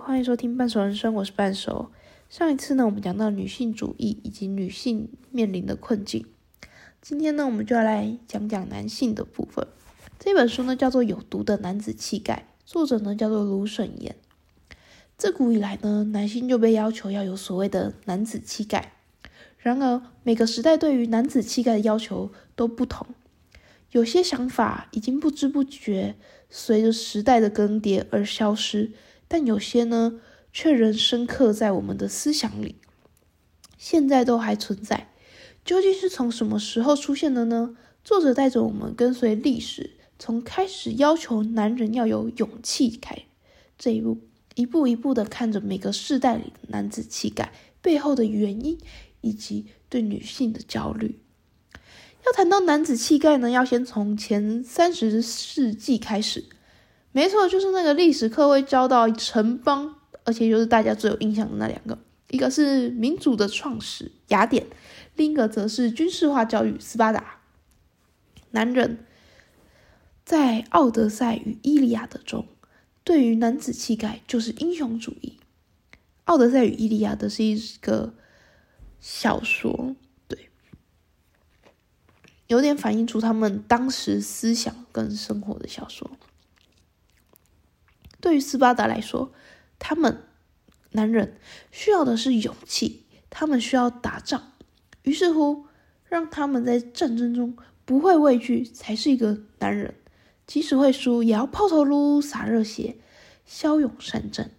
欢迎收听半熟人生，我是半熟。上一次呢，我们讲到女性主义以及女性面临的困境。今天呢，我们就要来讲讲男性的部分。这本书呢，叫做《有毒的男子气概》，作者呢叫做卢沈言。自古以来呢，男性就被要求要有所谓的男子气概。然而，每个时代对于男子气概的要求都不同。有些想法已经不知不觉随着时代的更迭而消失，但有些呢，却仍深刻在我们的思想里，现在都还存在。究竟是从什么时候出现的呢？作者带着我们跟随历史，从开始要求男人要有勇气开这一步，一步一步的看着每个世代里的男子气概背后的原因，以及对女性的焦虑。要谈到男子气概呢，要先从前三十世纪开始。没错，就是那个历史课会教到城邦，而且就是大家最有印象的那两个，一个是民主的创始雅典，另一个则是军事化教育斯巴达。男人在《奥德赛》与《伊利亚德》中，对于男子气概就是英雄主义。《奥德赛》与《伊利亚德》是一个小说。对有点反映出他们当时思想跟生活的小说。对于斯巴达来说，他们男人需要的是勇气，他们需要打仗。于是乎，让他们在战争中不会畏惧，才是一个男人。即使会输，也要抛头颅、洒热血、骁勇善战。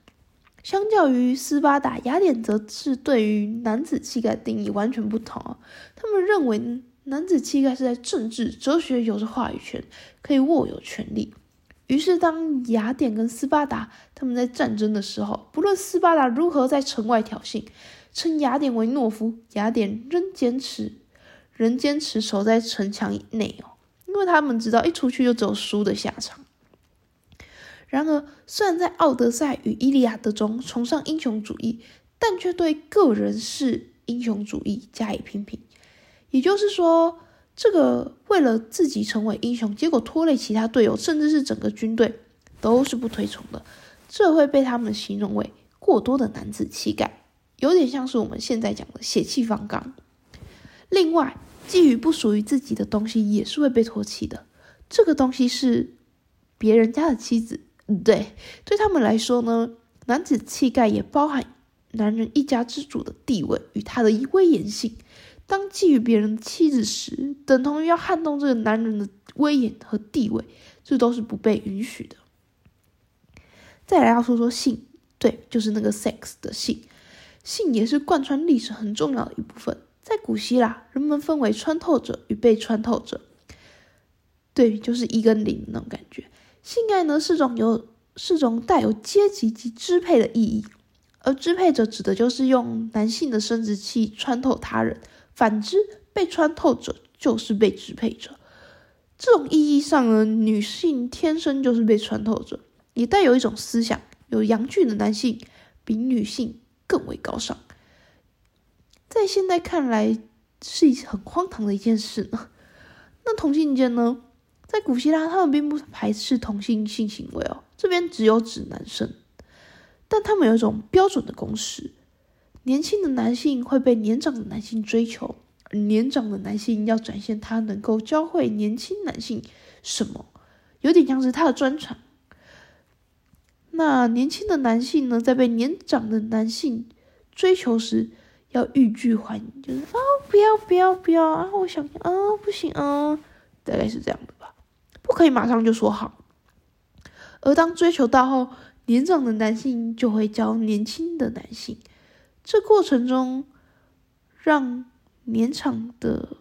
相较于斯巴达，雅典则是对于男子气概定义完全不同。他们认为。男子气概是在政治、哲学有着话语权，可以握有权力。于是，当雅典跟斯巴达他们在战争的时候，不论斯巴达如何在城外挑衅，称雅典为懦夫，雅典仍坚持，仍坚持守在城墙以内哦，因为他们知道一出去就只有输的下场。然而，虽然在《奥德赛》与《伊利亚德》中崇尚英雄主义，但却对个人是英雄主义加以批评。也就是说，这个为了自己成为英雄，结果拖累其他队友，甚至是整个军队，都是不推崇的。这会被他们形容为过多的男子气概，有点像是我们现在讲的血气方刚。另外，觊觎不属于自己的东西也是会被唾弃的。这个东西是别人家的妻子，对，对他们来说呢，男子气概也包含男人一家之主的地位与他的威严性。当觊觎别人的妻子时，等同于要撼动这个男人的威严和地位，这都是不被允许的。再来要说说性，对，就是那个 sex 的性，性也是贯穿历史很重要的一部分。在古希腊，人们分为穿透者与被穿透者，对，就是一跟零那种感觉。性爱呢是种有是种带有阶级及支配的意义，而支配者指的就是用男性的生殖器穿透他人。反之，被穿透者就是被支配者。这种意义上呢，女性天生就是被穿透者，也带有一种思想：有阳具的男性比女性更为高尚。在现在看来，是一很荒唐的一件事呢。那同性间呢，在古希腊，他们并不排斥同性性行为哦，这边只有指男生，但他们有一种标准的公式。年轻的男性会被年长的男性追求，而年长的男性要展现他能够教会年轻男性什么，有点像是他的专长。那年轻的男性呢，在被年长的男性追求时，要欲拒还迎，就是啊，不要不要不要啊，我想啊，不行啊，大概是这样的吧，不可以马上就说好。而当追求到后，年长的男性就会教年轻的男性。这过程中，让年长的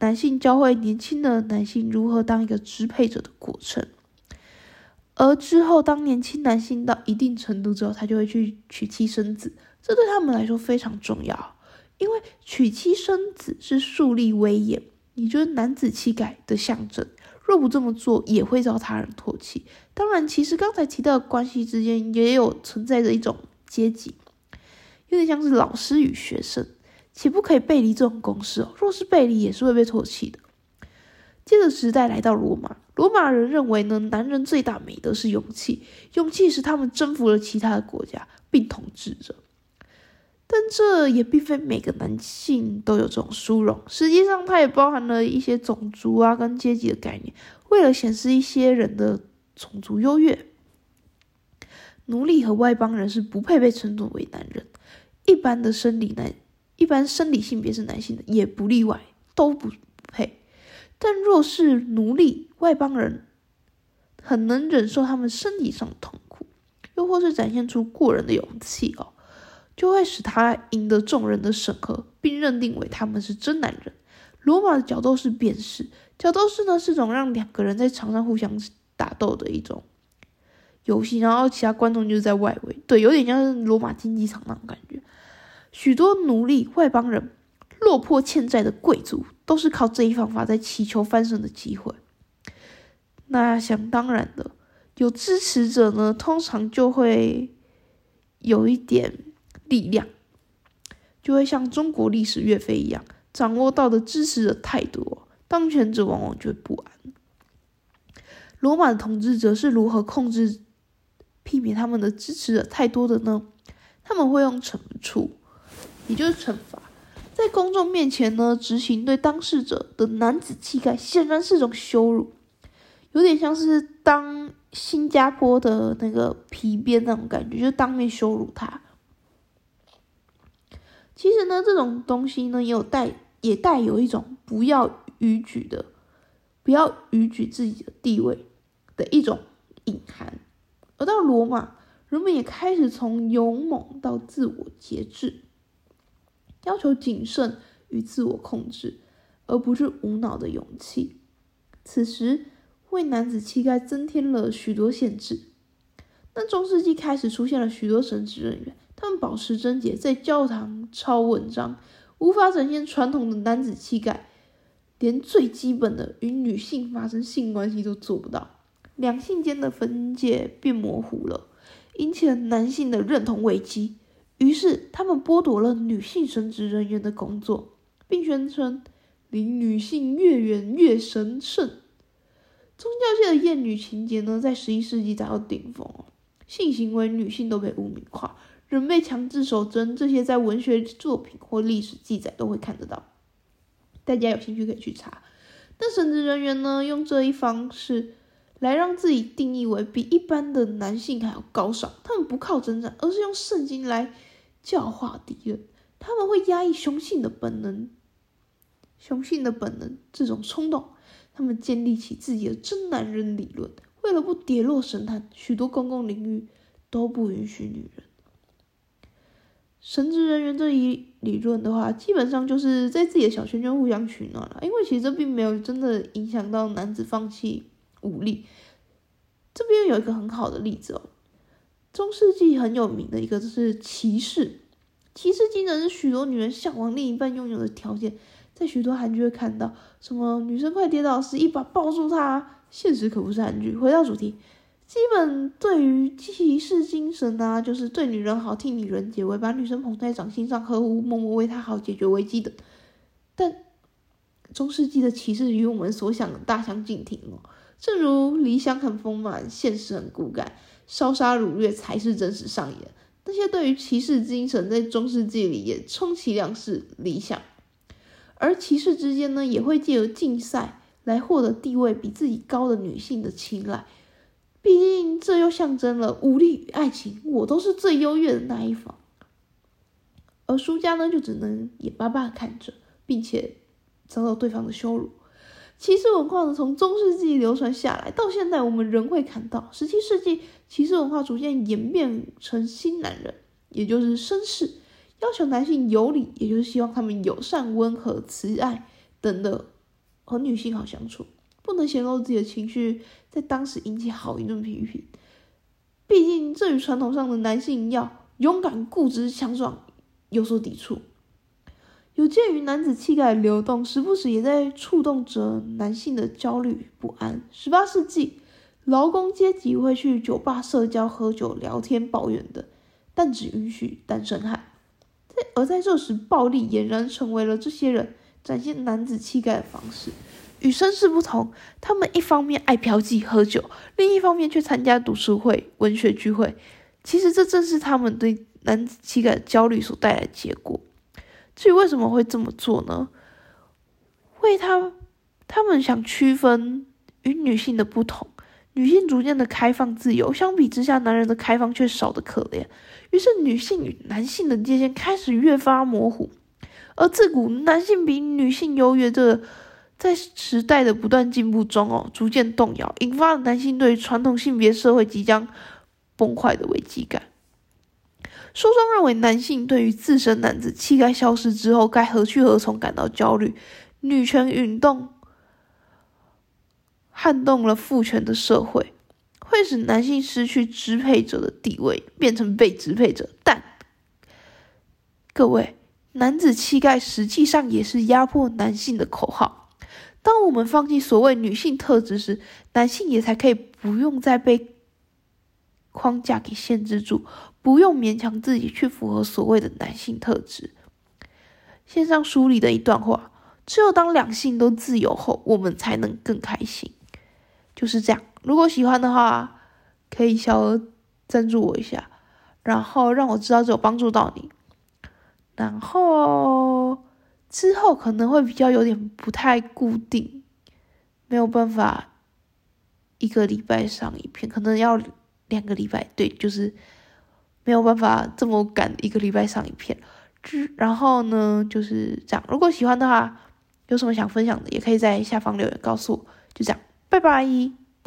男性教会年轻的男性如何当一个支配者的过程，而之后，当年轻男性到一定程度之后，他就会去娶妻生子，这对他们来说非常重要，因为娶妻生子是树立威严，也就是男子气概的象征。若不这么做，也会遭他人唾弃。当然，其实刚才提到的关系之间也有存在着一种阶级。有点像是老师与学生，且不可以背离这种公式哦。若是背离，也是会被唾弃的。接着时代来到罗马，罗马人认为呢，男人最大美德是勇气，勇气使他们征服了其他的国家并统治着。但这也并非每个男性都有这种殊荣，实际上它也包含了一些种族啊跟阶级的概念，为了显示一些人的种族优越。奴隶和外邦人是不配被称作为男人，一般的生理男，一般生理性别是男性的也不例外，都不配。但若是奴隶、外邦人，很能忍受他们身体上的痛苦，又或是展现出过人的勇气哦，就会使他赢得众人的审核，并认定为他们是真男人。罗马的角斗士便是，角斗士呢是种让两个人在场上互相打斗的一种。游戏，然后其他观众就是在外围，对，有点像是罗马竞技场那种感觉。许多奴隶、外邦人、落魄欠债的贵族，都是靠这一方法在祈求翻身的机会。那想当然的，有支持者呢，通常就会有一点力量，就会像中国历史岳飞一样，掌握到的支持者太多，当权者往往就会不安。罗马的统治者是如何控制？避免他们的支持者太多的呢？他们会用惩处，也就是惩罚，在公众面前呢执行对当事者的男子气概，显然是种羞辱，有点像是当新加坡的那个皮鞭那种感觉，就当面羞辱他。其实呢，这种东西呢也有带，也带有一种不要逾矩的，不要逾矩自己的地位的一种隐含。而到罗马，人们也开始从勇猛到自我节制，要求谨慎与自我控制，而不是无脑的勇气。此时，为男子气概增添了许多限制。但中世纪开始出现了许多神职人员，他们保持贞洁，在教堂抄文章，无法展现传统的男子气概，连最基本的与女性发生性关系都做不到。两性间的分界变模糊了，引起了男性的认同危机。于是，他们剥夺了女性神职人员的工作，并宣称离女性越远越神圣。宗教界的厌女情节呢，在十一世纪达到顶峰性行为女性都被污名化，人被强制守贞，这些在文学作品或历史记载都会看得到。大家有兴趣可以去查。但神职人员呢，用这一方式。来让自己定义为比一般的男性还要高尚。他们不靠征战，而是用圣经来教化敌人。他们会压抑雄性的本能，雄性的本能这种冲动。他们建立起自己的真男人理论。为了不跌落神坛，许多公共领域都不允许女人。神职人员这一理论的话，基本上就是在自己的小圈圈互相取暖了。因为其实这并没有真的影响到男子放弃。武力，这边有一个很好的例子哦。中世纪很有名的一个就是骑士，骑士精神是许多女人向往另一半拥有的条件。在许多韩剧会看到，什么女生快跌倒时一把抱住她。现实可不是韩剧。回到主题，基本对于骑士精神啊，就是对女人好，替女人解围，把女生捧在掌心上，呵护默默为她好，解决危机的。但中世纪的骑士与我们所想的大相径庭哦。正如理想很丰满，现实很骨感，烧杀掳掠才是真实上演。那些对于骑士精神，在中世纪里也充其量是理想。而骑士之间呢，也会借由竞赛来获得地位比自己高的女性的青睐。毕竟这又象征了武力与爱情，我都是最优越的那一方。而输家呢，就只能眼巴巴看着，并且遭到对方的羞辱。骑士文化呢，从中世纪流传下来，到现在我们仍会看到。十七世纪，骑士文化逐渐演变成新男人，也就是绅士，要求男性有礼，也就是希望他们友善、温和、慈爱等的，和女性好相处，不能显露自己的情绪，在当时引起好一顿批评。毕竟，这与传统上的男性要勇敢、固执、强壮有所抵触。有鉴于男子气概的流动，时不时也在触动着男性的焦虑不安。十八世纪，劳工阶级会去酒吧社交、喝酒、聊天、抱怨的，但只允许单身汉。在而在这时，暴力俨然成为了这些人展现男子气概的方式。与绅士不同，他们一方面爱嫖妓喝酒，另一方面却参加读书会、文学聚会。其实这正是他们对男子气概焦虑所带来的结果。至于为什么会这么做呢？为他，他们想区分与女性的不同。女性逐渐的开放自由，相比之下，男人的开放却少得可怜。于是，女性与男性的界限开始越发模糊。而自古男性比女性优越，这在时代的不断进步中哦，逐渐动摇，引发了男性对传统性别社会即将崩坏的危机感。书中认为，男性对于自身男子气概消失之后该何去何从感到焦虑。女权运动。撼动了父权的社会，会使男性失去支配者的地位，变成被支配者。但各位，男子气概实际上也是压迫男性的口号。当我们放弃所谓女性特质时，男性也才可以不用再被框架给限制住，不用勉强自己去符合所谓的男性特质。线上书里的一段话：只有当两性都自由后，我们才能更开心。就是这样，如果喜欢的话，可以小额赞助我一下，然后让我知道这有帮助到你。然后之后可能会比较有点不太固定，没有办法一个礼拜上一篇，可能要两个礼拜。对，就是没有办法这么赶一个礼拜上一片。之然后呢，就是这样。如果喜欢的话，有什么想分享的，也可以在下方留言告诉我。就这样。拜拜。